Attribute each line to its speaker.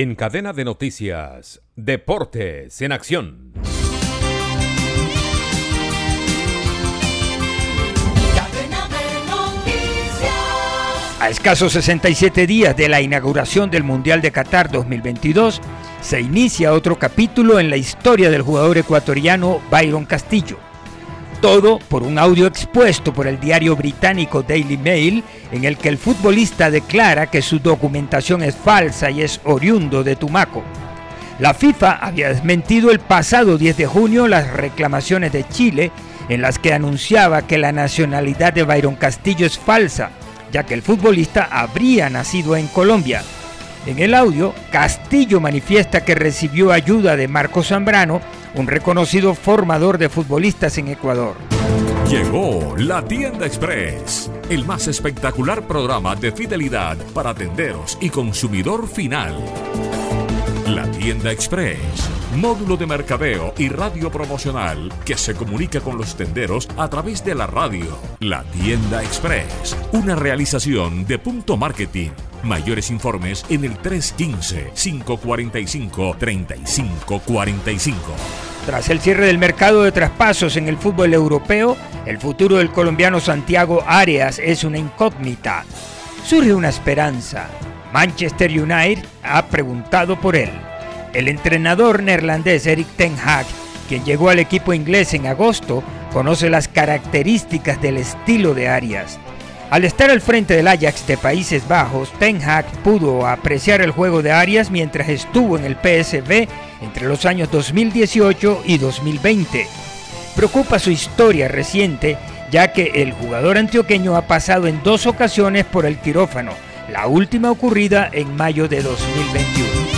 Speaker 1: En cadena de noticias, Deportes en Acción.
Speaker 2: A escasos 67 días de la inauguración del Mundial de Qatar 2022, se inicia otro capítulo en la historia del jugador ecuatoriano Byron Castillo. Todo por un audio expuesto por el diario británico Daily Mail en el que el futbolista declara que su documentación es falsa y es oriundo de Tumaco. La FIFA había desmentido el pasado 10 de junio las reclamaciones de Chile en las que anunciaba que la nacionalidad de Byron Castillo es falsa ya que el futbolista habría nacido en Colombia. En el audio, Castillo manifiesta que recibió ayuda de Marco Zambrano, un reconocido formador de futbolistas en Ecuador.
Speaker 3: Llegó la tienda express, el más espectacular programa de fidelidad para tenderos y consumidor final. La tienda express módulo de mercadeo y radio promocional que se comunica con los tenderos a través de la radio. La tienda express, una realización de punto marketing. Mayores informes en el 315-545-3545.
Speaker 2: Tras el cierre del mercado de traspasos en el fútbol europeo, el futuro del colombiano Santiago Arias es una incógnita. Surge una esperanza. Manchester United ha preguntado por él. El entrenador neerlandés Eric Ten Hag, quien llegó al equipo inglés en agosto, conoce las características del estilo de Arias. Al estar al frente del Ajax de Países Bajos, Ten Hag pudo apreciar el juego de Arias mientras estuvo en el PSV entre los años 2018 y 2020. Preocupa su historia reciente, ya que el jugador antioqueño ha pasado en dos ocasiones por el quirófano, la última ocurrida en mayo de 2021.